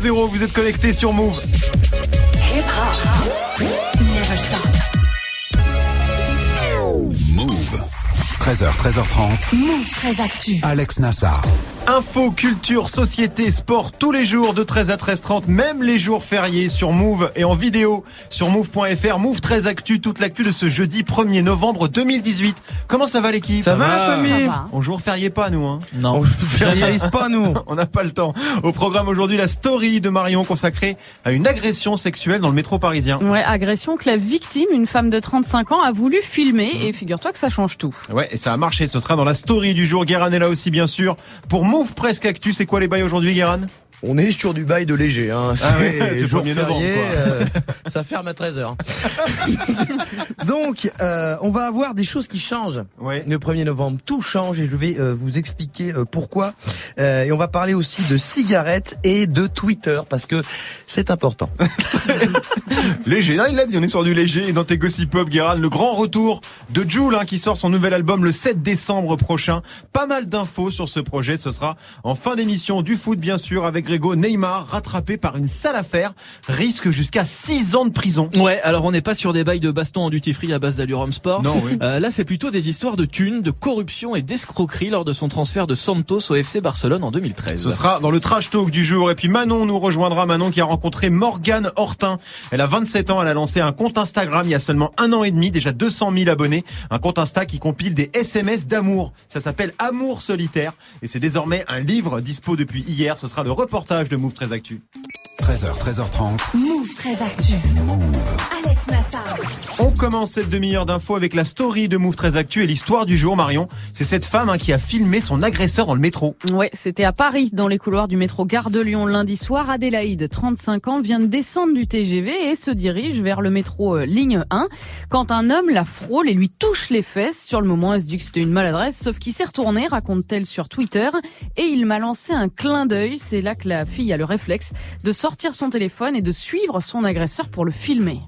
00, vous êtes connectés sur Move. 13h, 13h30. Move très actu. Alex Nassar. Info, culture, société, sport tous les jours de 13 à 13h30, même les jours fériés sur Move et en vidéo sur move.fr. Move 13 Actu, toute l'actu de ce jeudi 1er novembre 2018. Comment ça va l'équipe? Ça va, Tommy? Ça va. On joue férié pas nous hein. Non, On férialise pas, nous. On n'a pas le temps. Au programme aujourd'hui, la story de Marion consacrée à une agression sexuelle dans le métro parisien. Ouais, agression que la victime, une femme de 35 ans, a voulu filmer et figure-toi que ça change tout. Ouais, et ça a marché. Ce sera dans la story du jour. Guérin est là aussi, bien sûr. Pour Move Presque Actu, c'est quoi les bails aujourd'hui, Guérin On est sur du bail de léger. Hein. Ah ouais, c'est C'est jour 1er novembre, euh, ça ferme à 13h. Donc, euh, on va avoir des choses qui changent. Ouais. Le 1er novembre, tout change et je vais euh, vous expliquer pourquoi. Et on va parler aussi de cigarettes et de Twitter parce que c'est important. Léger, là il l'a dit, on est sur du léger. Et dans tes gossip pop, le grand retour de Jules hein, qui sort son nouvel album le 7 décembre prochain. Pas mal d'infos sur ce projet. Ce sera en fin d'émission du foot, bien sûr, avec Grégo Neymar, rattrapé par une sale affaire, risque jusqu'à 6 ans de prison. Ouais, alors on n'est pas sur des bails de baston en duty free à base d'Allurum Sport. Non, oui. Euh, là, c'est plutôt des histoires de thunes, de corruption et d'escroquerie lors de son transfert de Santos au FC Barcelone en 2013. Ce sera dans le trash talk du jour. Et puis Manon nous rejoindra. Manon qui a rencontré Morgane Hortin. Elle a 27 ans. Elle a lancé un compte Instagram il y a seulement un an et demi. Déjà 200 000 abonnés. Un compte Insta qui compile des SMS d'amour. Ça s'appelle Amour solitaire. Et c'est désormais un livre dispo depuis hier. Ce sera le reportage de Move 13 Actu. 13h, 13h30. Move très actu. Alex Nassar. On commence cette demi-heure d'infos avec la story de Move 13 Actu et l'histoire du jour, Marion. C'est cette femme hein, qui a filmé son agresseur dans le métro. Ouais, c'était à Paris, dans les couloirs du métro Gare de Lyon lundi soir. Adélaïde, 35 ans, vient de descendre du TGV et se dirige vers le métro euh, ligne 1. Quand un homme la frôle et lui touche les fesses, sur le moment, elle se dit que c'était une maladresse, sauf qu'il s'est retourné, raconte-t-elle sur Twitter, et il m'a lancé un clin d'œil. C'est là que la fille a le réflexe de sortir son téléphone et de suivre son agresseur pour le filmer.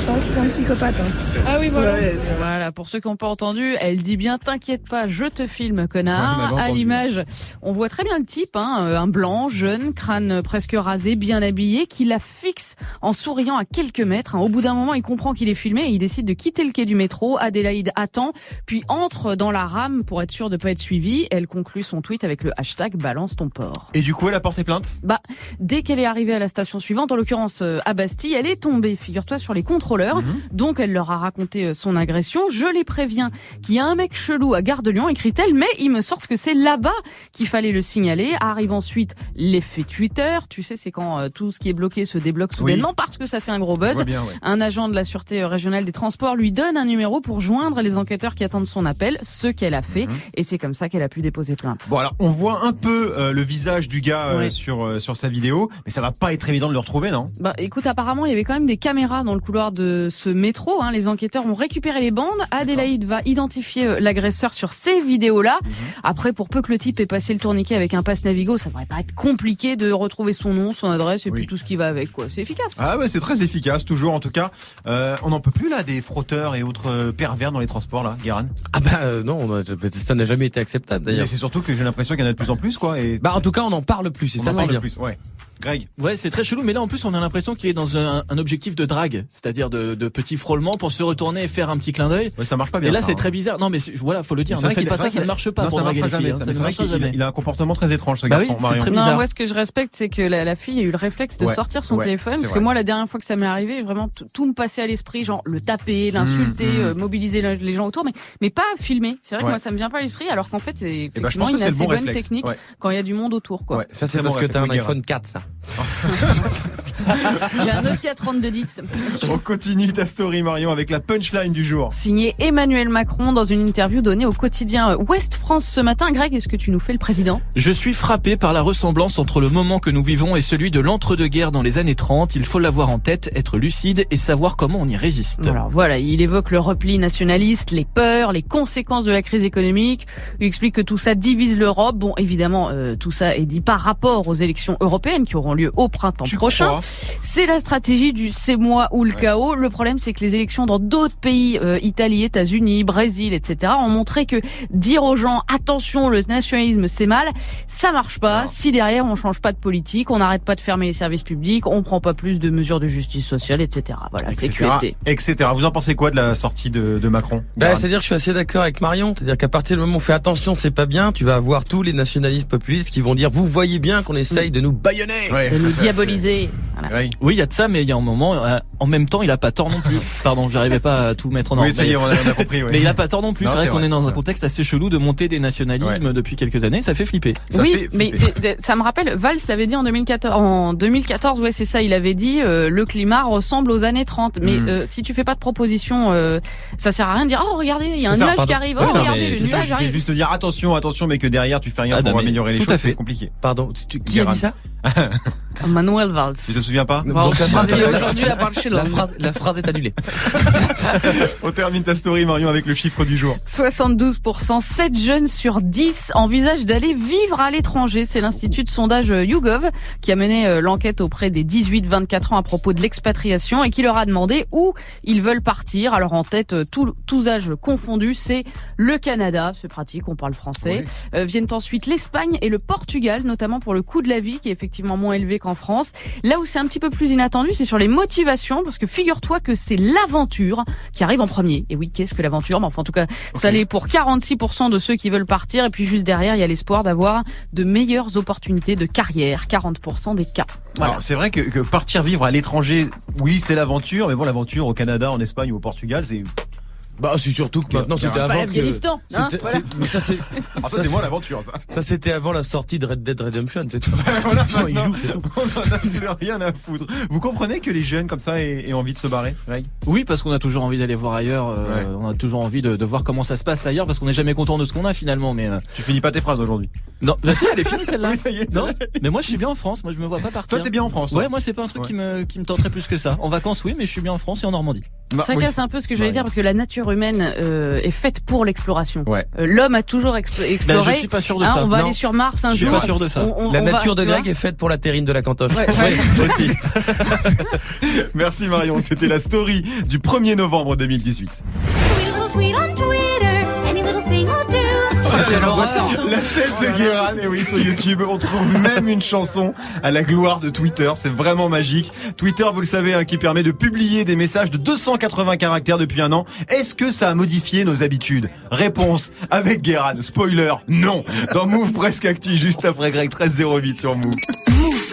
Je pense que c'est un psychopathe. Hein. Ah oui, voilà. Ouais, Voilà, pour ceux qui n'ont pas entendu, elle dit bien t'inquiète pas, je te filme, Ouais, on connard. l'avait à l'image, on voit très bien le type, hein, euh, un blanc, jeune, crâne presque rasé, bien habillé, qui la fixe en souriant à quelques mètres. hein. Au bout d'un moment, il comprend qu'il est filmé et il décide de quitter le quai du métro. Adélaïde attend, puis entre dans la rame pour être sûre de pas être suivie. Elle conclut son tweet avec le hashtag balance ton porc. Et du coup, elle a porté plainte? Bah, dès qu'elle est arrivée à la station suivante, en l'occurrence euh, à Bastille, elle est tombée, figure-toi, sur les contrôleurs. Donc elle leur a raconté euh, son agression. Je les préviens qu'il y a un mec chelou à Gare de Lyon, écrit-elle, mais il me sorte que c'est là-bas qu'il fallait le signaler. Arrive ensuite l'effet Twitter. Tu sais, c'est quand euh, tout ce qui est bloqué se débloque soudainement parce que ça fait un gros buzz. vois bien, ouais. Un agent de la sûreté régionale des transports lui donne un numéro pour joindre les enquêteurs qui attendent son appel, ce qu'elle a fait, et c'est comme ça qu'elle a pu déposer plainte. Bon alors, on voit un peu euh, le visage du gars euh, sur sur sa vidéo, mais ça va pas être évident de le retrouver, non? Bah écoute, apparemment il y avait quand même des caméras dans le couloir de ce métro. Hein. Les enquêteurs ont récupéré les bandes. Adélaïde va identifier euh, l'agresseur sur ces vidéos-là. Mhm. Après, pour peu que le type ait passé le tourniquet avec un passe Navigo, ça devrait pas être compliqué de retrouver son nom, son adresse et Oui. puis tout ce qui va avec. quoi. C'est efficace. Ah ouais, c'est très efficace, toujours en tout cas. Euh, on n'en peut plus là des frotteurs et autres euh, pervers dans les transports là, Guérin? Ah bah euh, non, on a- ça n'a jamais été acceptable Mais d'ailleurs. c'est surtout que j'ai l'impression qu'il y en a de plus en plus quoi. Et Bah en tout cas, on en parle plus, c'est on ça, en c'est parle bien. plus. Ouais. Greg. Ouais, c'est très chelou, mais là en plus on a l'impression qu'il est dans un, un objectif de drague, c'est-à-dire de, de petits frôlements pour se retourner et faire un petit clin d'œil. Ouais, ça marche pas bien. Et là ça, c'est hein. très bizarre. Non mais voilà, faut le dire. C'est Ne vrai faites qu'il pas a- ça, ça ne marche pas Non, pour ça draguer les filles. jamais. hein, ça. Ça a, jamais. il a un comportement très étrange ce Bah garçon, oui, c'est Marion. très Non, moi ce que je respecte, c'est que la, la fille a eu le réflexe de Ouais. sortir son Ouais, téléphone. Parce que moi, la dernière fois que ça m'est arrivé, vraiment tout, me passait à l'esprit, genre le taper, l'insulter, Mmh, mmh. euh, mobiliser le- les gens autour, mais mais pas filmer. C'est vrai que moi ça me vient pas à l'esprit, alors qu'en fait c'est Eh ben, effectivement une assez bon bonne technique quand il y a du monde autour. Quoi. Ça c'est parce que t'as un iPhone 4 ça. J'ai un Nokia 3210. Guérin. On continue ta story Marion avec la punchline du jour. Signé Emmanuel Macron dans une interview donnée au quotidien Ouest France ce matin. Greg, est-ce que tu nous fais le président? Je suis frappé par la ressemblance entre le moment que nous vivons et celui de l'entre-deux-guerres dans les années 30. Il faut l'avoir en tête, être lucide et savoir comment on y résiste. Alors voilà, il évoque le repli nationaliste, les peurs, les conséquences de la crise économique. Il explique que tout ça divise l'Europe. Bon, évidemment, euh, tout ça est dit par rapport aux élections européennes qui auront lieu au printemps Tu prochain. C'est la stratégie du c'est moi ou le chaos. Le problème, c'est que les élections dans d'autres pays, euh, Italie, États-Unis, Brésil, etc., ont montré que dire aux gens attention, le nationalisme c'est mal, ça marche pas. Si derrière on change pas de politique, on n'arrête pas de fermer les services publics, on prend pas plus de mesures de justice sociale, etc. Voilà, etc. QFD. etc. Vous en pensez quoi de la sortie de, de Macron? Bah, c'est-à-dire que je suis assez d'accord avec Marion. C'est-à-dire qu'à partir du moment où on fait attention, c'est pas bien, tu vas avoir tous les nationalistes populistes qui vont dire, vous voyez bien qu'on essaye de nous baïonner. Ouais, De ça, nous ça, diaboliser. Voilà. c'est- Ouais. Oui, il y a de ça, mais il y a un moment, euh, en même temps, il a pas tort non plus. Pardon, j'arrivais pas à tout mettre en ordre. Oui, ça y est, on a, on a compris. ouais. Mais il a pas tort non plus. C'est vrai qu'on est dans un contexte assez chelou de monter des nationalismes depuis quelques années. Ça fait flipper. Ça oui, fait mais flipper. ça me rappelle, Valls l'avait dit en 2014. En 2014, ouais, c'est ça. Il avait dit euh, le climat ressemble aux années 30. Mais Mm. euh, si tu fais pas de proposition, euh, ça sert à rien de dire oh regardez, il y a un ça, nuage pardon. qui arrive. Oh ça, regardez, le nuage arrive. juste te dire attention, attention, mais que derrière tu fais rien Ah, pour améliorer les tout à choses, fait. c'est compliqué. Pardon, qui a dit ça? Manuel Valls. Tu te souviens pas Bon, Donc, la phrase, il est aujourd'hui à Barcelone. la phrase, la phrase est annulée. On termine ta story Marion avec le chiffre du jour. 72%, 7 jeunes sur 10 envisagent d'aller vivre à l'étranger. C'est l'institut de sondage euh, YouGov qui a mené euh, l'enquête auprès des 18-24 ans à propos de l'expatriation et qui leur a demandé où ils veulent partir. Alors en tête, euh, tout- tous âges confondus, c'est le Canada, c'est pratique, on parle français. Euh, viennent ensuite l'Espagne et le Portugal, notamment pour le coût de la vie qui est effectivement moins élevé qu'en France. Là où c'est un petit peu plus inattendu, c'est sur les motivations, parce que figure-toi que c'est l'aventure qui arrive en premier. Et oui, qu'est-ce que l'aventure? Enfin, en tout cas, ça l'est pour 46% de ceux qui veulent partir. Et puis juste derrière, il y a l'espoir d'avoir de meilleures opportunités de carrière. 40% des cas. Voilà. C'est vrai que, que partir vivre à l'étranger, oui, c'est l'aventure, mais bon, l'aventure au Canada, en Espagne ou au Portugal, c'est. Bah, c'est surtout que maintenant, c'était pas avant que... l'Afghanistan. Hein, c'était- voilà. ça, c'est, Ah, ça, c'est moi l'aventure, ça. ça, c'était avant la sortie de Red Dead Redemption, c'est tout. Voilà, Non, il joue, c'est tout. on en a rien à foutre. Vous comprenez que les jeunes comme ça aient, aient envie de se barrer, Greg? Oui, parce qu'on a toujours envie d'aller voir ailleurs. euh, Ouais. On a toujours envie de, de voir comment ça se passe ailleurs, parce qu'on n'est jamais content de ce qu'on a finalement. Mais euh, Tu finis pas tes phrases aujourd'hui. non, bah si, elle est finie celle-là. Oui, ça y est. Non, mais moi je suis bien en France. Moi je me vois pas partir. Toi, t'es bien en France. Ouais, moi c'est pas un truc Ouais. qui me qui me tenterait plus que ça. En vacances, oui, mais je suis bien en France et en Normandie. Bah, Ça oui. casse un peu ce que j'allais Ouais. dire parce que la nature humaine euh, est faite pour l'exploration. Ouais. Euh, L'homme a toujours explo- Ben, exploré. je suis pas sûr de Hein, ça. on va Non. aller sur Mars un Je suis jour. pas sûr de ça. On- on- La on va- nature de Greg est faite pour la terrine de la cantoche. Ouais, ouais. aussi. Merci Marion, c'était la story du 1er novembre 2018. La tête de Guérin, et oui, sur YouTube, on trouve même une chanson à la gloire de Twitter. C'est vraiment magique. Twitter, vous le savez, hein, qui permet de publier des messages de 280 caractères depuis un an. Est-ce que ça a modifié nos habitudes? Réponse avec Guérin. Spoiler, non. Dans Move Presque Actu, juste après Greg 1308 sur Move.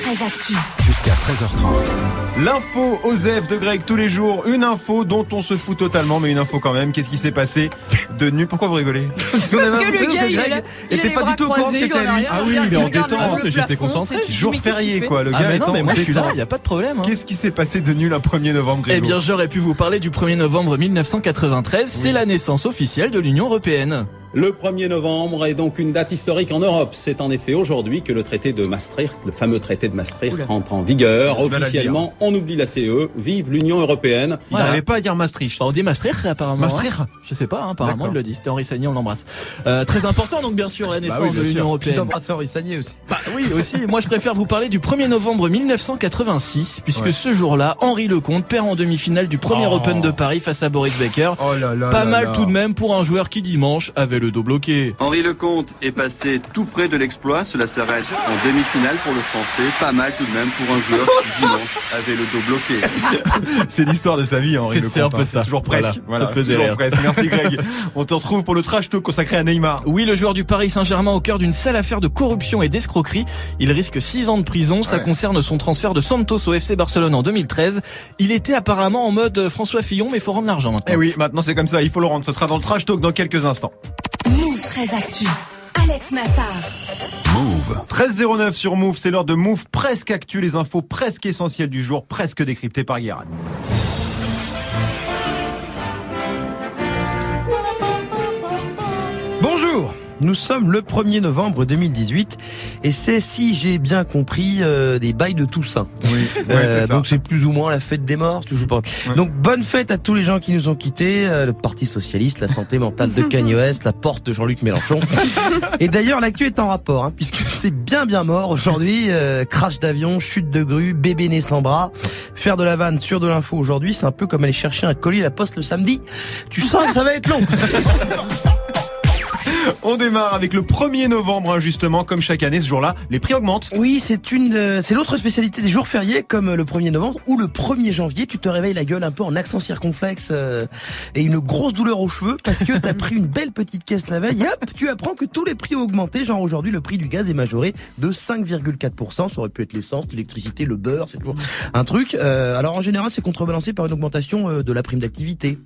Move très actu. Jusqu'à 13h30. L'info Osef de Greg tous les jours. Une info dont on se fout totalement, mais une info quand même. Qu'est-ce qui s'est passé de nu? Pourquoi vous rigolez? Parce, qu'on Parce avait que le l'impression gars, que il, Greg il a était pas du tout au courant que il c'était lui. Ah oui, il est en détente, le j'étais concentré. c'est- Jour mais férié, quoi. Le Ah gars mais mais en moi je suis là, détente. il y a pas de problème. hein. Qu'est-ce qui s'est passé de nul un 1er novembre, Eh Grégo bien, j'aurais pu vous parler du 1er novembre 1993. C'est la naissance officielle de l'Union européenne. Le 1er novembre est donc une date historique en Europe. C'est en effet aujourd'hui que le traité de Maastricht, le fameux traité de Maastricht, Oula. entre en vigueur. Officiellement, on oublie la CE. Vive l'Union européenne. Il n'arrivait pas à dire Maastricht. Bah, on dit Maastricht apparemment. Maastricht hein. Je sais pas, hein, apparemment il le dit. C'était Henri Sagné, on l'embrasse. Euh, très important donc bien sûr la naissance Bah oui, bien de l'Union. Tu européenne. t'embrasses Henri Sagné aussi. Bah oui aussi. Moi je préfère vous parler du 1er novembre 1986 puisque Ouais. ce jour-là Henri Lecomte perd en demi-finale du premier Oh. Open de Paris face à Boris Becker. Oh là là. Pas là mal là. tout de même pour un joueur qui dimanche avait le dos bloqué. Henri Lecomte est passé tout près de l'exploit. Cela s'arrête en demi-finale pour le Français. Pas mal tout de même pour un joueur qui dimanche avait le dos bloqué. C'est l'histoire de sa vie, Henri C'est- Lecomte, c'est un peu hein. ça. Toujours presque. Voilà, Voilà, toujours presque. Merci Greg. On te retrouve pour le trash talk consacré à Neymar. Oui, le joueur du Paris Saint-Germain au cœur d'une sale affaire de corruption et d'escroquerie. Il risque 6 ans de prison. Ça Ouais. concerne son transfert de Santos au FC Barcelone en 2013. Il était apparemment en mode euh, François Fillon, mais il faut rendre l'argent maintenant. Eh oui, maintenant c'est comme ça, il faut le rendre. Ce sera dans le trash talk dans quelques instants. Très actu. Alex Nassar. Move. 13.09 sur Move, c'est l'heure de Move presque actu, les infos presque essentielles du jour, presque décryptées par Guérin. Nous sommes le 1er novembre 2018 et c'est, si j'ai bien compris, euh, des bails de Toussaint. Euh, donc c'est plus ou moins la fête des morts, toujours pas. Donc bonne fête à tous les gens qui nous ont quittés, euh, le Parti Socialiste, la santé mentale de Kanye West, la porte de Jean-Luc Mélenchon. et d'ailleurs l'actu est en rapport, hein, puisque c'est bien bien mort aujourd'hui. euh, crash d'avion, chute de grue, bébé né sans bras. Faire de la vanne sur de l'info aujourd'hui, c'est un peu comme aller chercher un colis à la poste le samedi. Tu sens que ça va être long. On démarre avec le 1er novembre, hein, justement, comme chaque année, ce jour-là, les prix augmentent. Oui, c'est une, euh, c'est l'autre spécialité des jours fériés, comme le 1er novembre ou le 1er janvier. Tu te réveilles la gueule un peu en accent circonflexe euh, et une grosse douleur aux cheveux parce que t'as pris une belle petite caisse la veille. Et hop, tu apprends que tous les prix ont augmenté. Genre aujourd'hui, le prix du gaz est majoré de 5,4%. Ça aurait pu être l'essence, l'électricité, le beurre, c'est toujours un truc. Euh, alors en général, c'est contrebalancé par une augmentation de la prime d'activité,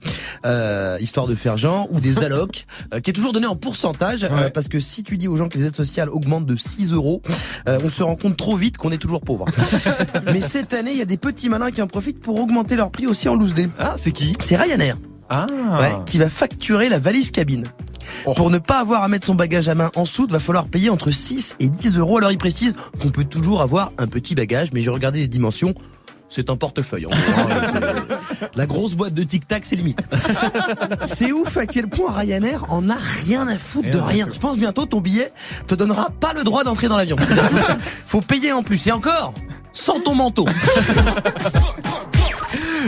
histoire de faire genre, ou des allocs, qui est toujours donné en pourcentage. Euh, parce que si tu dis aux gens que les aides sociales augmentent de 6 euros, euh, on se rend compte trop vite qu'on est toujours pauvre. Mais cette année, il y a des petits malins qui en profitent pour augmenter leur prix aussi en loose day. Ah, c'est qui? C'est Ryanair. Ah. Ouais, qui va facturer la valise cabine. Pour ne pas avoir à mettre son bagage à main en soude, va falloir payer entre 6 et 10 euros. Alors il précise qu'on peut toujours avoir un petit bagage, mais j'ai regardé les dimensions. C'est un portefeuille. en gros, hein. La grosse boîte de Tic Tac, c'est limite. c'est ouf à quel point Ryanair en a rien à foutre de Rien. Je pense bientôt ton billet te donnera pas le droit d'entrer dans l'avion. Faut payer en plus. Et encore, sans ton manteau.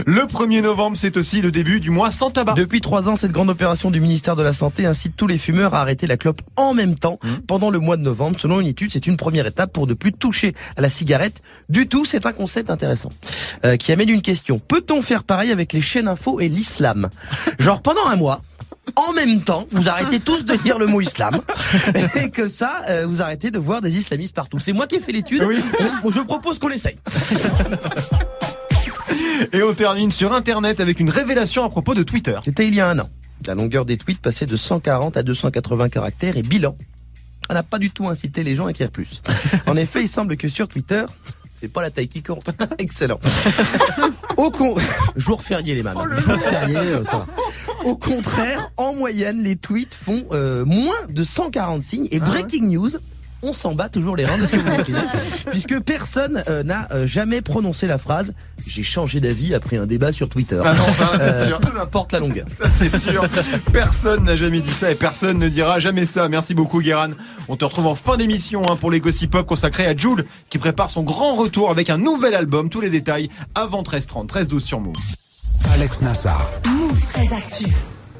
Le 1er novembre, c'est aussi le début du mois sans tabac. Depuis trois ans, cette grande opération du ministère de la Santé incite tous les fumeurs à arrêter la clope en même temps Mmh. pendant le mois de novembre. Selon une étude, c'est une première étape pour ne plus toucher à la cigarette du tout. C'est un concept intéressant euh, qui amène une question. Peut-on faire pareil avec les chaînes info et l'islam? Genre pendant un mois en même temps, vous arrêtez tous de dire le mot islam et que ça, euh, vous arrêtez de voir des islamistes partout. C'est moi qui ai fait l'étude. Je propose qu'on l'essaye. Et on termine sur Internet avec une révélation à propos de Twitter. C'était il y a un an. La longueur des tweets passait de 140 à 280 caractères et bilan. On n'a pas du tout incité les gens à écrire plus. En effet, il semble que sur Twitter, c'est pas la taille qui compte. Excellent. Au con... Jour férié les man. Jour férié, euh, ça va. Au contraire, en moyenne, les tweets font euh, moins de 140 signes et breaking news. On s'en bat toujours les reins de ce que vous écrivez, puisque personne euh, n'a euh, jamais prononcé la phrase « J'ai changé d'avis après un débat sur Twitter Ah non, ça, c'est Euh, sûr. Peu importe la longueur. Ça c'est sûr. Personne n'a jamais dit ça et personne ne dira jamais ça. Merci beaucoup Guéran. On te retrouve en fin d'émission hein, pour les Gossip Pop consacrés à Jules qui prépare son grand retour avec un nouvel album. Tous les détails avant 13h30, 13h12 sur Move. Alex Nassar. Move très actu.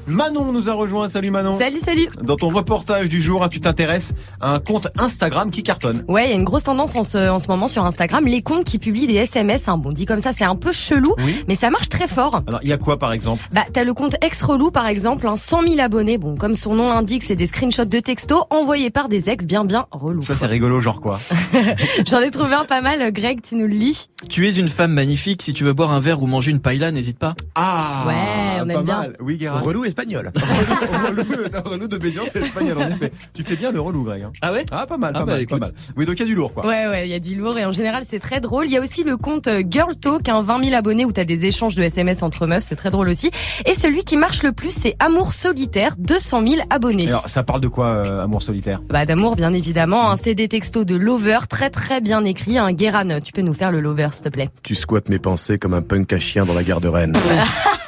Manon nous a rejoint. Salut Manon. Salut, salut. Dans ton reportage du jour, tu t'intéresses à un compte Instagram qui cartonne? Ouais, il y a une grosse tendance en ce, en ce moment sur Instagram, les comptes qui publient des SMS. Hein. Bon, dit comme ça, c'est un peu chelou, Oui. mais ça marche très fort. Alors il y a quoi par exemple? Bah, t'as le compte ex-relou, par exemple, hein, 100 000 abonnés. Bon, comme son nom l'indique, c'est des screenshots de textos envoyés par des ex bien bien relous. Ça c'est rigolo genre quoi? J'en ai trouvé un pas mal. Greg, tu nous le lis Tu es une femme magnifique. Si tu veux boire un verre ou manger une paella, n'hésite pas. Ah Ouais, on pas aime bien. mal. Oui. Relou espagnol. relou, relou d'obédience c'est espagnol en effet. Tu fais bien le relou Greg. hein. Ah ouais Ah pas mal, Ah pas bah, mal, pas mal. Oui donc il y a du lourd quoi. Ouais, ouais, il y a du lourd et en général, c'est très drôle. Il y a aussi le compte euh, Girl Talk, un 20 000 abonnés où t'as des échanges de SMS entre meufs. C'est très drôle aussi. Et celui qui marche le plus, c'est Amour Solitaire, 200 000 abonnés. Alors ça parle de quoi euh, Amour solitaire? Bah d'amour bien évidemment, hein. c'est des textos de lover très très bien écrits. Un Guéran, tu peux nous faire le lover s'il te plaît? Tu squattes mes pensées comme un punk à chien dans la gare de Rennes.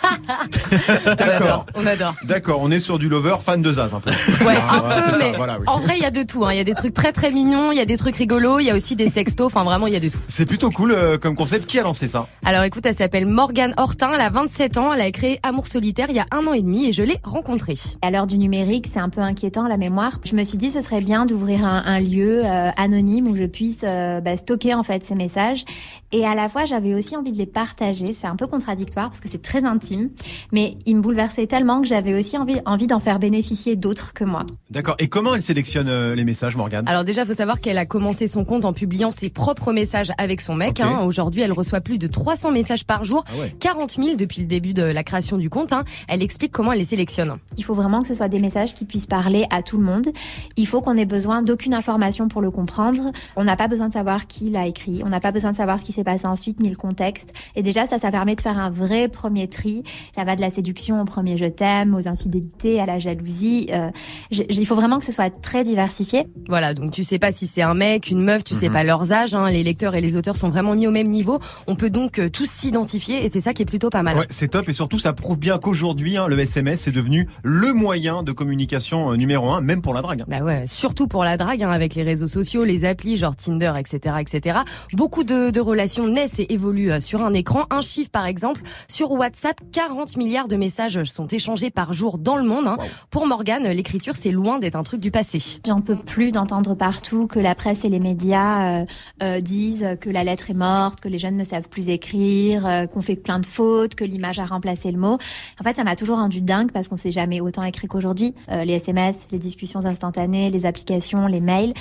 D'accord. On adore. D'accord, on est sur du lover fan de Zaz un peu. Ouais, Ah, un c'est peu, ça, mais voilà, oui. en vrai il y a de tout. hein. Il y a des trucs très très mignons, il y a des trucs rigolos, il y a aussi des sextos. Enfin vraiment il y a de tout. C'est plutôt cool euh, comme concept. Qui a lancé ça? Alors écoute, elle s'appelle Morgane Hortin, elle a 27 ans, elle a créé Amour Solitaire il y a un an et demi et je l'ai rencontrée. À l'heure du numérique, c'est un peu inquiétant la mémoire. Je me suis dit ce serait bien d'ouvrir un, un lieu euh, anonyme où je puisse euh, bah, stocker en fait ces messages. Et à la fois, j'avais aussi envie de les partager. C'est un peu contradictoire parce que c'est très intime, mais ils me bouleversaient tellement que j'avais aussi envie, envie d'en faire bénéficier d'autres que moi. D'accord. Et comment elle sélectionne euh, les messages, Morgane? Alors déjà, faut savoir qu'elle a commencé son compte en publiant ses propres messages avec son mec. Hein. Aujourd'hui, elle reçoit plus de 300 messages par jour, Ah ouais. 40 000 depuis le début de la création du compte. hein. Elle explique comment elle les sélectionne. Il faut vraiment que ce soit des messages qui puissent parler à tout le monde. Il faut qu'on ait besoin d'aucune information pour le comprendre. On n'a pas besoin de savoir qui l'a écrit. On n'a pas besoin de savoir ce qui s'est passé ensuite ni le contexte. Et déjà, ça, ça permet de faire un vrai premier tri. Ça va de la séduction au premier je t'aime, aux infidélités, à la jalousie. Euh, il faut vraiment que ce soit très diversifié. Voilà, donc tu sais pas si c'est un mec, une meuf, tu sais Mhm. pas leurs âges, hein, les lecteurs et les auteurs sont vraiment mis au même niveau. On peut donc euh, tous s'identifier et c'est ça qui est plutôt pas mal. Ouais, c'est top et surtout ça prouve bien qu'aujourd'hui hein, le SMS est devenu le moyen de communication euh, numéro un, même pour la drague. hein. Bah ouais, surtout pour la drague, hein, avec les réseaux sociaux, les applis, genre Tinder, etc., etc. Beaucoup de, de relations naissent et évoluent euh, sur un écran. Un chiffre, par exemple, sur WhatsApp, 40 milliards de messages sont échangés par jour dans le monde. hein. Pour Morgane, l'écriture, c'est loin d'être un truc du passé. J'en peux plus d'entendre partout que la presse et les médias euh, euh, disent que la lettre est morte, que les jeunes ne savent plus écrire, euh, qu'on fait plein de fautes, que l'image a remplacé le mot. En fait, ça m'a toujours rendu dingue parce qu'on s'est jamais autant écrit qu'aujourd'hui. Euh, les SMS, les discussions instantanées, les applications, les mails.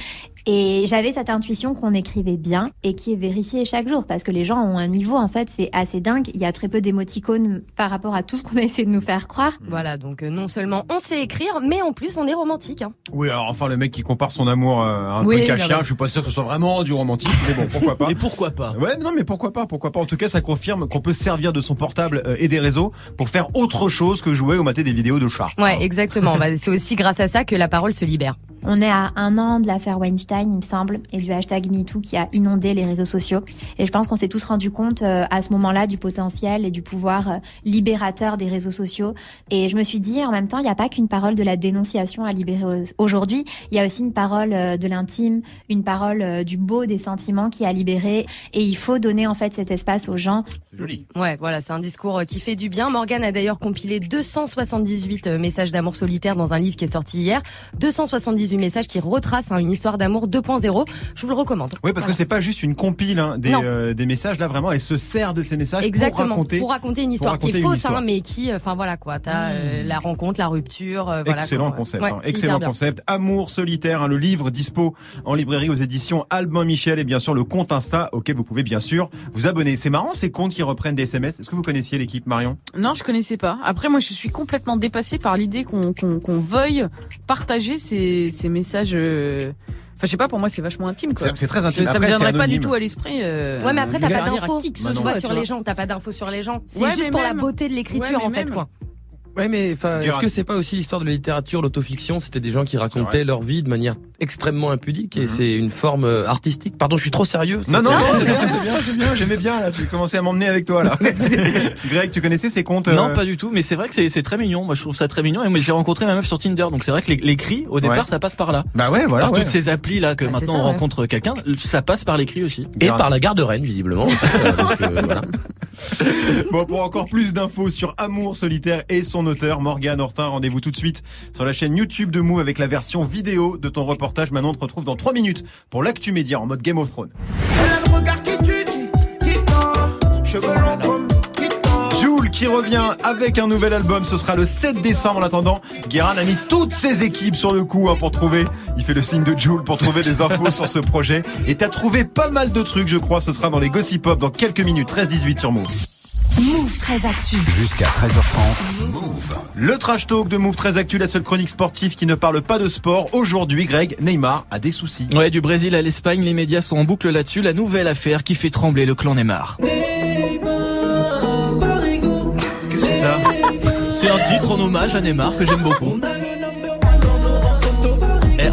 Et j'avais cette intuition qu'on écrivait bien et qui est vérifiée chaque jour parce que les gens ont un niveau, en fait, c'est assez dingue. Il y a très peu d'émoticônes par rapport à tout ce qu'on a essayé de nous faire croire. Voilà, donc euh, non seulement on sait écrire, mais en plus on est romantique. hein. Oui, alors enfin le mec qui compare son amour euh, à un Oui, truc à chien, je suis pas sûr que ce soit vraiment du romantique, mais bon, pourquoi pas. Et pourquoi pas? Ouais, non, mais pourquoi pas, pourquoi pas. En tout cas, ça confirme qu'on peut se servir de son portable euh, et des réseaux pour faire autre chose que jouer ou mater des vidéos de chats. Ouais, exactement. Bah, c'est aussi grâce à ça que la parole se libère. On est à un an de l'affaire Weinstein, il me semble, et du hashtag MeToo qui a inondé les réseaux sociaux. Et je pense qu'on s'est tous rendu compte euh, à ce moment-là du potentiel et du pouvoir euh, libérateur des réseaux sociaux. Et je me suis dit, en même temps, il n'y a pas qu'une parole de la dénonciation à libérer au- aujourd'hui. Il y a aussi une parole euh, de l'intime, une parole euh, du beau, des sentiments qui a libéré. Et il faut donner en fait cet espace aux gens. C'est joli. Ouais, voilà, c'est un discours qui fait du bien. Morgane a d'ailleurs compilé 278 euh, messages d'amour solitaire dans un livre qui est sorti hier. 278 messages qui retracent hein, une histoire d'amour 2.0. Je vous le recommande. Oui, parce que Voilà. c'est pas juste une compile hein, des, euh, des messages. Là, vraiment, elle se sert de ces messages Exactement, pour raconter. une histoire raconter qui est fausse, hein, mais qui, euh, enfin voilà quoi, t'as euh, la rencontre, la rupture, euh, voilà. Excellent quoi. concept, Ouais, hein, excellent bien. concept. Amour solitaire, hein, le livre dispo en librairie aux éditions Albin Michel et bien sûr le compte Insta auquel vous pouvez bien sûr vous abonner. C'est marrant ces comptes qui reprennent des SMS. Est-ce que vous connaissiez l'équipe Marion? Non, je connaissais pas. Après, moi, je suis complètement dépassée par l'idée qu'on veuille partager ces, ces messages. euh, Enfin, je sais pas, pour moi, c'est vachement intime. Quoi. C'est- c'est très intime. Je- ça Après, me viendrait pas du tout à l'esprit. euh, Ouais, mais après, t'as pas d'infos. qui que ce Tu Bah vois sur les gens, t'as pas d'infos sur les gens. C'est Ouais, juste pour la beauté de l'écriture, Ouais, en fait, même. quoi. Ouais, mais enfin, est-ce que c'est pas aussi l'histoire de la littérature, l'autofiction? C'était des gens qui racontaient leur vie de manière extrêmement impudique et c'est une forme euh, artistique. Pardon, je suis trop sérieux. Non, non, c'est- non, c'est bien, c'est bien, c'est bien. J'aimais bien. Là, tu commençais à m'emmener avec toi là. Greg, tu connaissais ces comptes Non, euh, pas du tout, mais c'est vrai que c'est c'est très mignon. Moi, je trouve ça très mignon. Et moi, j'ai rencontré ma meuf sur Tinder, donc c'est vrai que l'é- l'écrit, au départ, Ouais. ça passe par là. Bah ouais, voilà. par ouais. toutes ces applis là que Bah, c'est maintenant ça, on ouais. rencontre quelqu'un, ça passe par l'écrit aussi. Et par la gare de Rennes, visiblement. Donc, euh, voilà. Bon, pour encore plus d'infos sur Amour solitaire et son auteur, Morgane Hortin, rendez-vous tout de suite sur la chaîne YouTube de Mou avec la version vidéo de ton reportage. Maintenant, on te retrouve dans 3 minutes pour l'actu média en mode Game of Thrones. Joule qui revient avec un nouvel album, ce sera le 7 décembre. En attendant, Guérin a mis toutes ses équipes sur le coup hein, pour trouver. Il fait le signe de Joule pour trouver des infos sur ce projet. Et t'as trouvé pas mal de trucs, je crois. Ce sera dans les Gossip Pop dans quelques minutes. 13-18 sur Move. Move très actu. Jusqu'à 13h30. Move. Le trash talk de Move très actu, la seule chronique sportive qui ne parle pas de sport. Aujourd'hui, Greg, Neymar a des soucis. Ouais, du Brésil à l'Espagne, les médias sont en boucle là-dessus. La nouvelle affaire qui fait trembler le clan Neymar. Qu'est-ce que c'est ça? C'est un titre en hommage à Neymar que j'aime beaucoup.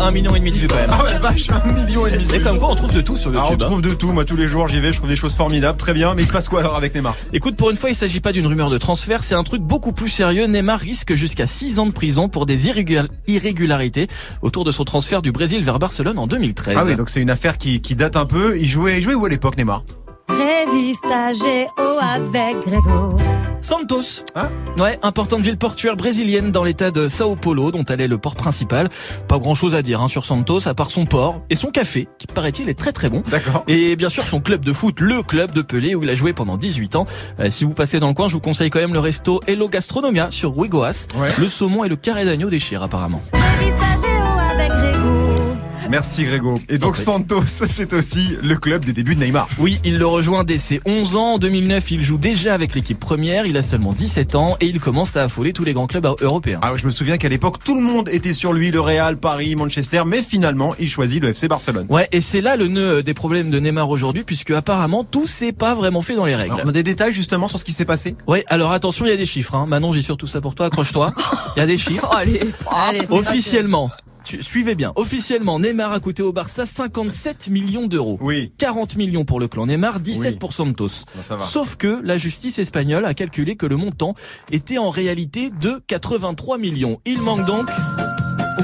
Un million et demi de vues quand même. Ah ouais, vache, un million et demi. de Et comme quoi on trouve de tout sur Ah, on YouTube. hein. trouve de tout, moi tous les jours j'y vais, je trouve des choses formidables, très bien, mais il se passe quoi alors avec Neymar? Écoute, pour une fois, il s'agit pas d'une rumeur de transfert, c'est un truc beaucoup plus sérieux. Neymar risque jusqu'à 6 ans de prison pour des irrégul- irrégularités autour de son transfert du Brésil vers Barcelone en 2013. Ah oui, donc c'est une affaire qui, qui date un peu. Il jouait, il jouait où à l'époque Neymar? Revista Géo avec Grégo. Santos. Hein ouais, importante ville portuaire brésilienne dans l'état de Sao Paulo, dont elle est le port principal. Pas grand chose à dire hein, sur Santos, à part son port et son café, qui paraît-il est très très bon. D'accord. Et bien sûr son club de foot, le club de Pelé, où il a joué pendant 18 ans. Euh, si vous passez dans le coin, je vous conseille quand même le resto Hello Gastronomia sur Huigoas. Ouais. Le saumon et le carré d'agneau déchirent apparemment. Revista Géo. Merci Grégo. Et donc Santos, c'est aussi le club des débuts de Neymar. Oui, il le rejoint dès ses 11 ans. En 2009, il joue déjà avec l'équipe première. Il a seulement 17 ans et il commence à affoler tous les grands clubs européens. Ah ouais, je me souviens qu'à l'époque, tout le monde était sur lui, le Real, Paris, Manchester, mais finalement, il choisit le FC Barcelone. Ouais, et c'est là le nœud des problèmes de Neymar aujourd'hui, puisque apparemment tout s'est pas vraiment fait dans les règles. Alors, on a des détails justement sur ce qui s'est passé? Ouais, alors attention, il y a des chiffres. Hein. Manon, j'ai surtout ça pour toi. Accroche-toi. Il y a des chiffres. Oh, allez. Allez, c'est Officiellement. Su- Suivez bien. Officiellement, Neymar a coûté au Barça 57 millions d'euros. Oui. 40 millions pour le clan Neymar, 17 pour Santos. Bon, ça va. Sauf que la justice espagnole a calculé que le montant était en réalité de 83 millions. Il manque donc,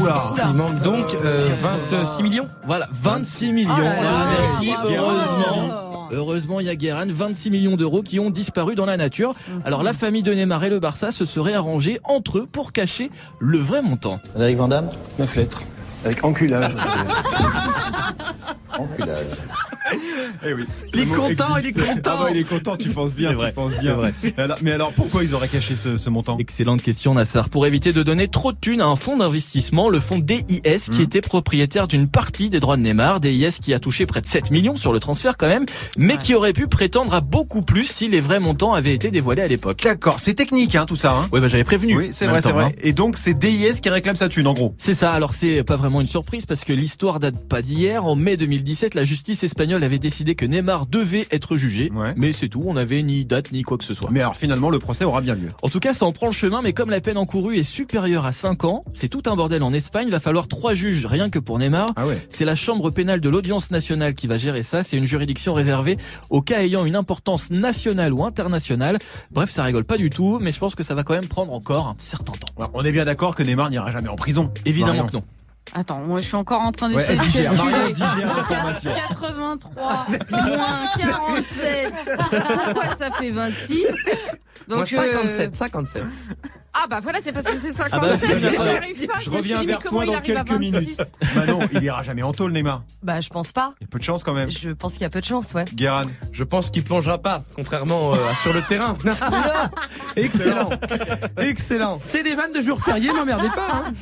Oula. Il manque donc euh, 26 millions? voilà, 26 millions. Oh là là, Voilà, merci. Heureusement. Heureusement, il y a Guérin, 26 millions d'euros qui ont disparu dans la nature. Mhm. Alors la famille de Neymar et le Barça se seraient arrangés entre eux pour cacher le vrai montant. Avec Vandamme 9 lettres. Avec enculage. enculage. Eh oui. Il est content, il est content. Ah bah, il est content, tu penses bien, C'est tu vrai, penses c'est bien. vrai. Alors- mais alors, pourquoi ils auraient caché ce, ce montant? Excellente question Nassar. Pour éviter de donner trop de thunes à un fonds d'investissement, le fonds DIS qui Mhm. était propriétaire d'une partie des droits de Neymar, DIS qui a touché près de 7 millions sur le transfert quand même, mais qui aurait pu prétendre à beaucoup plus si les vrais montants avaient été dévoilés à l'époque. D'accord, c'est technique hein, tout ça. Hein. Ouais bah j'avais prévenu. Oui, c'est vrai, c'est vrai. hein. Et donc c'est DIS qui réclame sa thune en gros. C'est ça, alors c'est pas vraiment une surprise parce que l'histoire date pas d'hier. En mai 2017, la justice espagnole avait décidé que Neymar devait être jugé, Ouais. mais c'est tout, on n'avait ni date ni quoi que ce soit. Mais alors finalement le procès aura bien lieu. En tout cas, ça en prend le chemin, mais comme la peine encourue est supérieure à 5 ans, c'est tout un bordel en Espagne, va falloir trois juges rien que pour Neymar. Ah ouais. C'est la chambre pénale de l'audience nationale qui va gérer ça, c'est une juridiction réservée aux cas ayant une importance nationale ou internationale. Bref, ça rigole pas du tout, mais je pense que ça va quand même prendre encore un certain temps. Alors, on est bien d'accord que Neymar n'ira jamais en prison. Évidemment Marion. que non. Attends, moi je suis encore en train d'essayer de digère, calculer. digère l'information. 83 moins 47. Pourquoi ça fait 26 Moi, Donc, 57, euh, 57. Ah bah voilà, c'est parce que c'est 57 Ah bah, j'arrive pas. Je reviens vers toi il dans quelques 26? minutes. Manon, il ira jamais en tôle Neymar. Bah, je pense pas. Il y a peu de chance quand même. Je pense qu'il y a peu de chance, ouais. Guéran. Je pense qu'il plongera pas, contrairement euh, à sur le terrain. Excellent. Excellent. C'est des vannes de jour férié, m'emmerdez pas. Hein.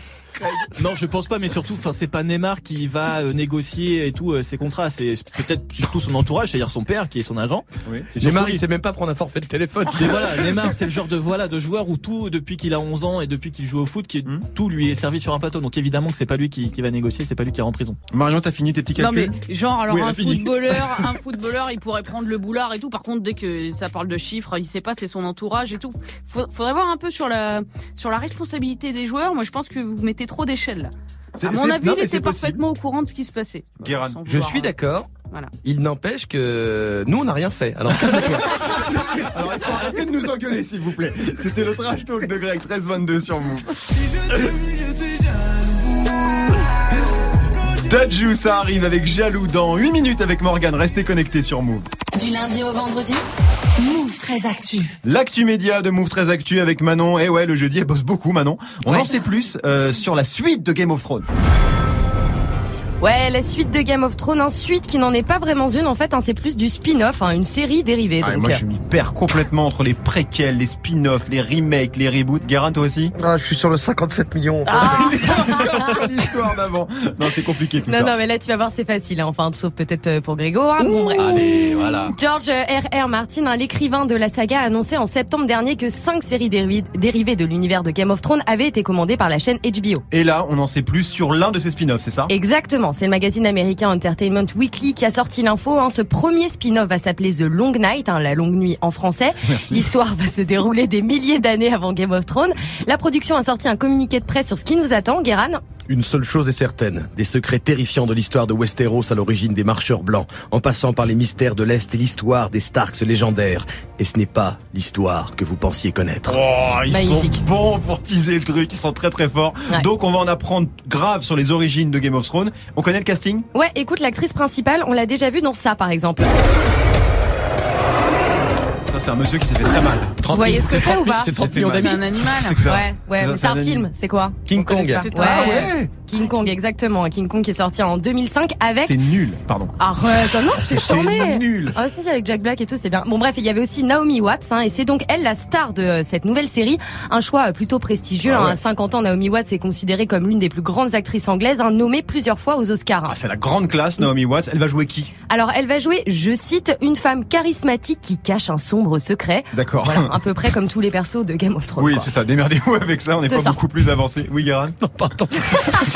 Non, je pense pas, mais surtout, enfin, c'est pas Neymar qui va euh, négocier et tout euh, ses contrats. C'est peut-être surtout son entourage, c'est-à-dire son père qui est son agent. Oui. Neymar, il sait même pas prendre un forfait de téléphone. Mais voilà, Neymar, c'est le genre de voilà de joueur où tout depuis qu'il a 11 ans et depuis qu'il joue au foot, qui Hmm. tout lui est servi sur un plateau. Donc évidemment que c'est pas lui qui, qui va négocier, c'est pas lui qui ira en prison. Marion, t'as fini tes petits Non calculs mais genre alors Oui, un footballeur, un footballeur, il pourrait prendre le boulard et tout. Par contre, dès que ça parle de chiffres, il sait pas, c'est son entourage et tout. Faudrait voir un peu sur la sur la responsabilité des joueurs. Moi, je pense que vous mettez trop d'échelles là. À mon avis, non, il était parfaitement au courant de ce qui se passait. Je vouloir, suis euh, d'accord. Voilà. Il n'empêche que nous, on n'a rien fait. Alors, Alors il faut arrêter de nous engueuler s'il vous plaît. C'était le trash talk de Greg 1322 sur Move. Dadju, ça arrive avec Jaloux dans 8 minutes avec Morgan. Restez connectés sur Move. Du lundi au vendredi, Move très actu. L'actu média de Move très actu avec Manon. Et ouais, le jeudi, elle bosse beaucoup Manon. On Ouais. en sait plus euh, sur la suite de Game of Thrones. Ouais, la suite de Game of Thrones, une suite qui n'en est pas vraiment une en fait, hein, c'est plus du spin-off, hein, une série dérivée. Ah, moi je m'y perds complètement entre les préquels, les spin-offs, les remakes, les reboots. Guérin, toi aussi? Ah, je suis sur le 57 millions. Ah sur l'histoire d'avant. Non, c'est compliqué tout non, ça. non, mais là tu vas voir, c'est facile, hein, enfin, sauf peut-être euh, pour Grégo. hein, bon, bref. Allez, voilà. George R.R. Martin, hein, l'écrivain de la saga, a annoncé en septembre dernier que cinq séries dérivées de l'univers de Game of Thrones avaient été commandées par la chaîne HBO. Et là, on en sait plus sur l'un de ces spin-offs, c'est ça? Exactement, c'est le magazine américain Entertainment Weekly qui a sorti l'info. hein. Ce premier spin-off va s'appeler The Long Night, hein, la longue nuit en français. L'histoire va se dérouler des milliers d'années avant Game of Thrones. La production a sorti un communiqué de presse sur ce qui nous attend, Guéran. Une seule chose est certaine, des secrets terrifiants de l'histoire de Westeros à l'origine des marcheurs blancs, en passant par les mystères de l'Est et l'histoire des Starks légendaires. Et ce n'est pas l'histoire que vous pensiez connaître. Oh, ils Magnifique. sont bons pour teaser le truc, ils sont très très forts. Ouais. Donc on va en apprendre grave sur les origines de Game of Thrones. On connaît le casting? Ouais, écoute, l'actrice principale, on l'a déjà vue dans ça, par exemple. Ça c'est un monsieur qui s'est fait très mal. Vous voyez ce que c'est ou pas C'est 30 fait millions mal. C'est d'amis. un animal. C'est. Ouais, ouais, C'est mais ça, c'est un un film, c'est quoi? King Kong. Ah ouais King Kong, exactement. King Kong qui est sorti en 2005 avec. C'était nul, pardon. Arrête, oh non, c'est charmé. nul. Ah si, avec Jack Black et tout, c'est bien. Bon bref, il y avait aussi Naomi Watts, hein, et c'est donc elle la star de euh, cette nouvelle série. Un choix euh, plutôt prestigieux. Ah ouais. hein. À 50 ans, Naomi Watts est considérée comme l'une des plus grandes actrices anglaises, hein, nommée plusieurs fois aux Oscars. hein. Ah, c'est la grande classe, Naomi Watts. Elle va jouer qui? Alors, elle va jouer, je cite, une femme charismatique qui cache un sombre secret. D'accord. Voilà, à peu près comme tous les persos de Game of Thrones. Oui, c'est ça. Démerdez-vous avec ça. On n'est pas ça. beaucoup plus avancé. Oui, Guérin Non, pardon.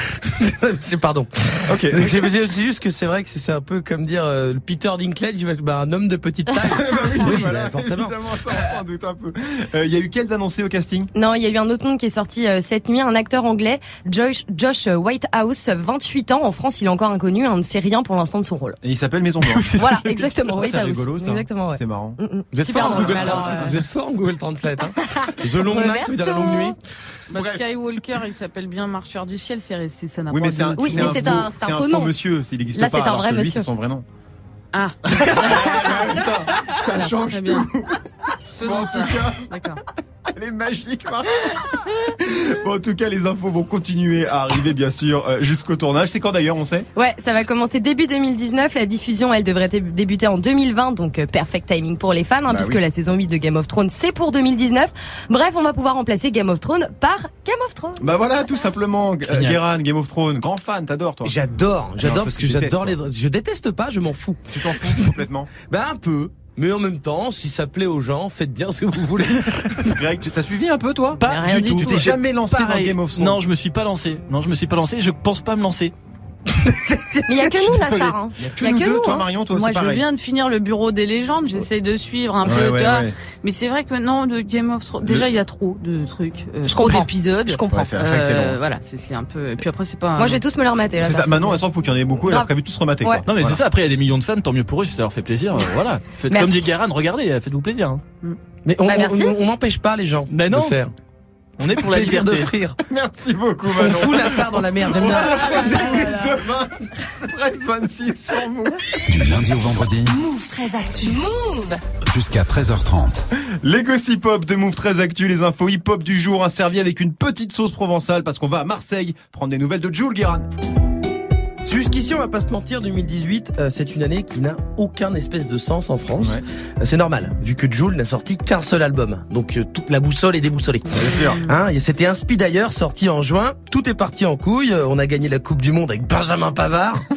pardon. Ok. C'est c'est juste que c'est vrai que c'est un peu comme dire euh, Peter Dinklage, bah, un homme de petite taille. oui, voilà, bah, forcément. Évidemment, ça, on s'en doute un peu. Euh, Il y a eu quel d'annoncé au casting? Non, il y a eu un autre nom qui est sorti euh, cette nuit, un acteur anglais, Josh, Josh Whitehouse, 28 ans. En France, il est encore inconnu, on ne sait rien pour l'instant de son rôle. Et il s'appelle Maison Blanche. Voilà, exactement, C'est rigolo, ça. Exactement, ouais. C'est marrant. Mm, mm. Vous êtes, fort en Google Translate. euh, Vous êtes fort en Google Translate. Hein The Long Night, dans la longue nuit? Bah, Skywalker, il s'appelle bien Marcheur du ciel, c'est c'est- ça n'a Oui, pas mais c'est un, Oui, mais c'est faux- un- c'est un faux faux nom. monsieur. Là, pas. c'est un vrai monsieur. c'est son vrai nom. Ah, Ça change tout. en ça. tout cas, D'accord. elle est magique. Bon, en tout cas, les infos vont continuer à arriver, bien sûr, euh, jusqu'au tournage. C'est quand d'ailleurs, on sait? Ouais, ça va commencer début 2019. La diffusion, elle devrait dé- débuter en 2020, donc euh, perfect timing pour les fans, hein, Bah puisque oui. la saison 8 de Game of Thrones, c'est pour 2019. Bref, on va pouvoir remplacer Game of Thrones par Game of Thrones. Bah voilà, tout simplement. G- euh, Game of Thrones, grand fan, t'adores, toi. J'adore, j'adore parce que j'adore les. Je déteste pas, je m'en fous. Tu t'en fous complètement. Bah un peu. Mais en même temps, si ça plaît aux gens, faites bien ce que vous voulez. Greg, tu t'as suivi un peu, toi? Pas Rien du tout. Tu t'es jamais lancé pareil. dans Game of Thrones Non, je me suis pas lancé. Non, je me suis pas lancé. Je pense pas me lancer. Mais il y a que Je nous, là. Hein. Il y a que nous deux, toi, hein. Marion, toi Moi, aussi je pareil. viens de finir le bureau des légendes, j'essaye de suivre un Ouais, peu, ouais, ouais. Mais c'est vrai que maintenant, de Game of Thrones, déjà, il y a trop de trucs, euh, Je trop comprends. d'épisodes. Je comprends. Ouais, c'est long. Voilà, c'est un peu. Et puis après, c'est pas. Moi, je vais tous me le remater. là, C'est ça. Maintenant, elle s'en fout qu'il y en ait beaucoup. Elle a prévu de tous remater. Ouais. Quoi. Non, mais Voilà. c'est ça. Après, il y a des millions de fans. Tant mieux pour eux si ça leur fait plaisir. euh, voilà. Faites Merci. comme dit Guérin, regardez. euh, Faites-vous plaisir. hein. Mais on Bah, n'empêche pas les gens non. de faire. On est pour la Plaisir liberté. d'offrir. Merci beaucoup, On Manon. fout la sarre dans la merde, j'aime bien. Demain, 13-26 sur Move. Du lundi au vendredi Move très actu. Move jusqu'à 13h30. Les gossip hop de Move très actu, les infos hip hop du jour, hein, servi avec une petite sauce provençale parce qu'on va à Marseille prendre des nouvelles de Jules Guérin. Jusqu'ici, on va pas se mentir, 2018, euh, c'est une année qui n'a aucun espèce de sens en France. Euh, C'est normal, vu que Jules n'a sorti qu'un seul album. Donc euh, toute la boussole est déboussolée. Bien sûr. Hein, et c'était un speed d'ailleurs, sorti en juin. Tout est parti en couille. On a gagné la Coupe du Monde avec Benjamin Pavard.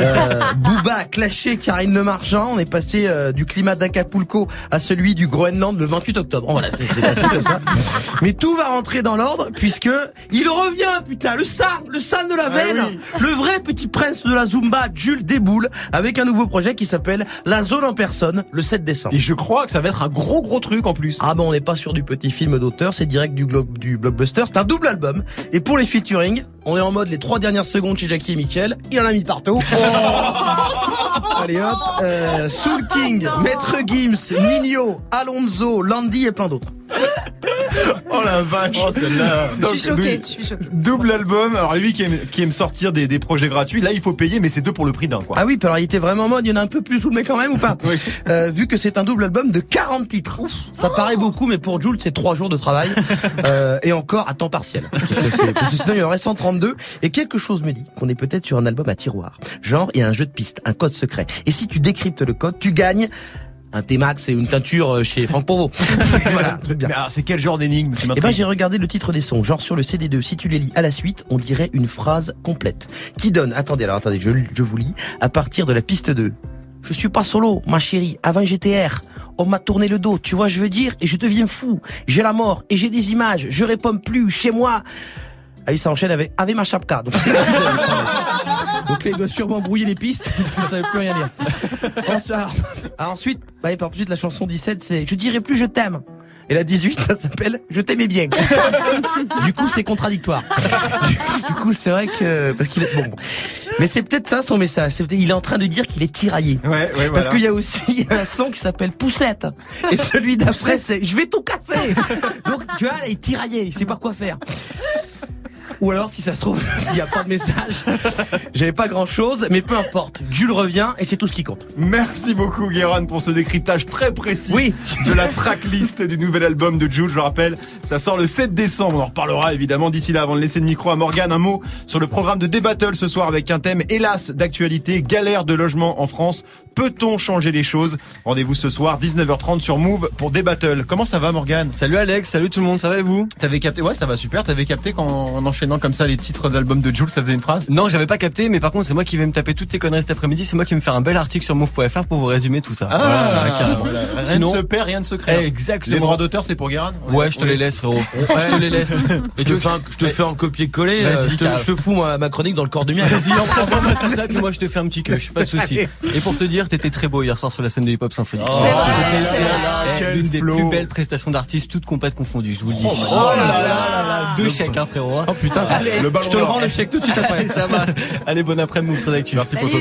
Euh, Booba a clashé Karine Le Marchand. On est passé euh, du climat d'Acapulco à celui du Groenland le 28 octobre. Bon, voilà, c'est c'est passé comme ça. Mais tout va rentrer dans l'ordre puisque il revient, putain, le sang, le sang de la veine, oui. le vrai petit prince de la Zumba, Jules Déboule, avec un nouveau projet qui s'appelle La Zone en personne, le 7 décembre. Et je crois que ça va être un gros gros truc en plus. Ah bon, on n'est pas sur du petit film d'auteur, c'est direct du, glo- du blockbuster, c'est un double album. Et pour les featuring, on est en mode les trois dernières secondes chez Jackie et Michel, il en a mis partout. Allez hop, euh, Soul King, Maître Gims, Nino, Alonso, Landy et plein d'autres. Oh la vache. Oh, celle-là. Je suis je choquée. Double album. Alors lui qui aime, qui aime sortir des, des projets gratuits, là il faut payer, mais c'est deux pour le prix d'un quoi. Ah oui, puis alors il était vraiment en mode, il y en a un peu plus, je vous le mets quand même ou pas Oui. Euh, Vu que c'est un double album de 40 titres. Ça paraît beaucoup, mais pour Jules, c'est trois jours de travail. Euh, et encore à temps partiel. Parce que sinon, il y en aurait 132. Et quelque chose me dit qu'on est peut-être sur un album à tiroir. Genre, il y a un jeu de piste, un code secret. Et si tu décryptes le code, tu gagnes un T-Max et une teinture euh, chez Franck Provo. voilà, truc bien. Mais alors c'est quel genre d'énigme tu Eh ben j'ai regardé le titre des sons, genre sur le CD2, si tu les lis à la suite, on dirait une phrase complète. Qui donne, attendez, alors attendez, je, je vous lis, à partir de la piste 2. Je suis pas solo, ma chérie, avant GTR. On m'a tourné le dos, tu vois je veux dire, et je deviens fou. J'ai la mort, et j'ai des images, je réponds plus, chez moi. Ah oui, ça enchaîne avec Avec ma chapka. Donc, Donc là, il doit sûrement brouiller les pistes, parce que ça ne veut plus rien dire. Ensuite, alors, alors ensuite, bah, et puis ensuite, la chanson 17, c'est Je dirais plus je t'aime. Et la 18, ça s'appelle Je t'aimais bien. du coup, c'est contradictoire. Du, coup, c'est vrai que parce qu'il est bon. Mais c'est peut-être ça son message. C'est il est en train de dire qu'il est tiraillé. Ouais, ouais, Parce voilà. qu'il y a aussi un son qui s'appelle Poussette. Et celui d'après, c'est Je vais tout casser. Donc, tu vois, là, il est tiraillé. Il sait pas quoi faire. Ou alors, si ça se trouve, s'il n'y a pas de message, j'avais pas grand chose, mais peu importe. Jules revient et c'est tout ce qui compte. Merci beaucoup Guéran pour ce décryptage très précis Oui. de la tracklist du nouvel album de Jules. Je rappelle, ça sort le 7 décembre. On en reparlera évidemment d'ici là avant de laisser le micro à Morgane. Un mot sur le programme de Débattle ce soir avec un thème hélas d'actualité, galère de logement en France. Peut-on changer les choses? Rendez-vous ce soir 19h30 sur Move pour Débattle. Comment ça va Morgane? Salut Alex, salut tout le monde, ça va et vous? T'avais capté Ouais, ça va super. T'avais capté qu'en en enchaînant comme ça les titres de l'album de Jules, ça faisait une phrase? Non, j'avais pas capté, mais par contre, c'est moi qui vais me taper toutes tes conneries cet après-midi. C'est moi qui vais me faire un bel article sur move.fr pour vous résumer tout ça. Ah, Voilà. Rien Sinon- ne se perd, rien ne se crée. Exactement. Les droits d'auteur, c'est pour Guérin Ouais, je te les laisse, frérot. Je te les laisse. Et tu faire un- je te fais un copier-coller, euh, Vas-y, je te, fous moi, ma chronique dans le corps du mien. Vas-y, envoie-moi tout ça, puis moi je te fais un petit cush, pas de souci. Et pour te dire, t'étais très beau hier soir sur la scène de hip hop symphonique. Oh, C'est eh, l'une des plus belles prestations d'artistes, toutes compètes confondues, je vous le dis. Oh, Oh là là là là, deux chèques, hein, frérot. Oh putain, Allez, le ballon je te rends le chèque tout de suite après. ça marche. Allez, bon après-midi, Move Actu. Merci, Poto.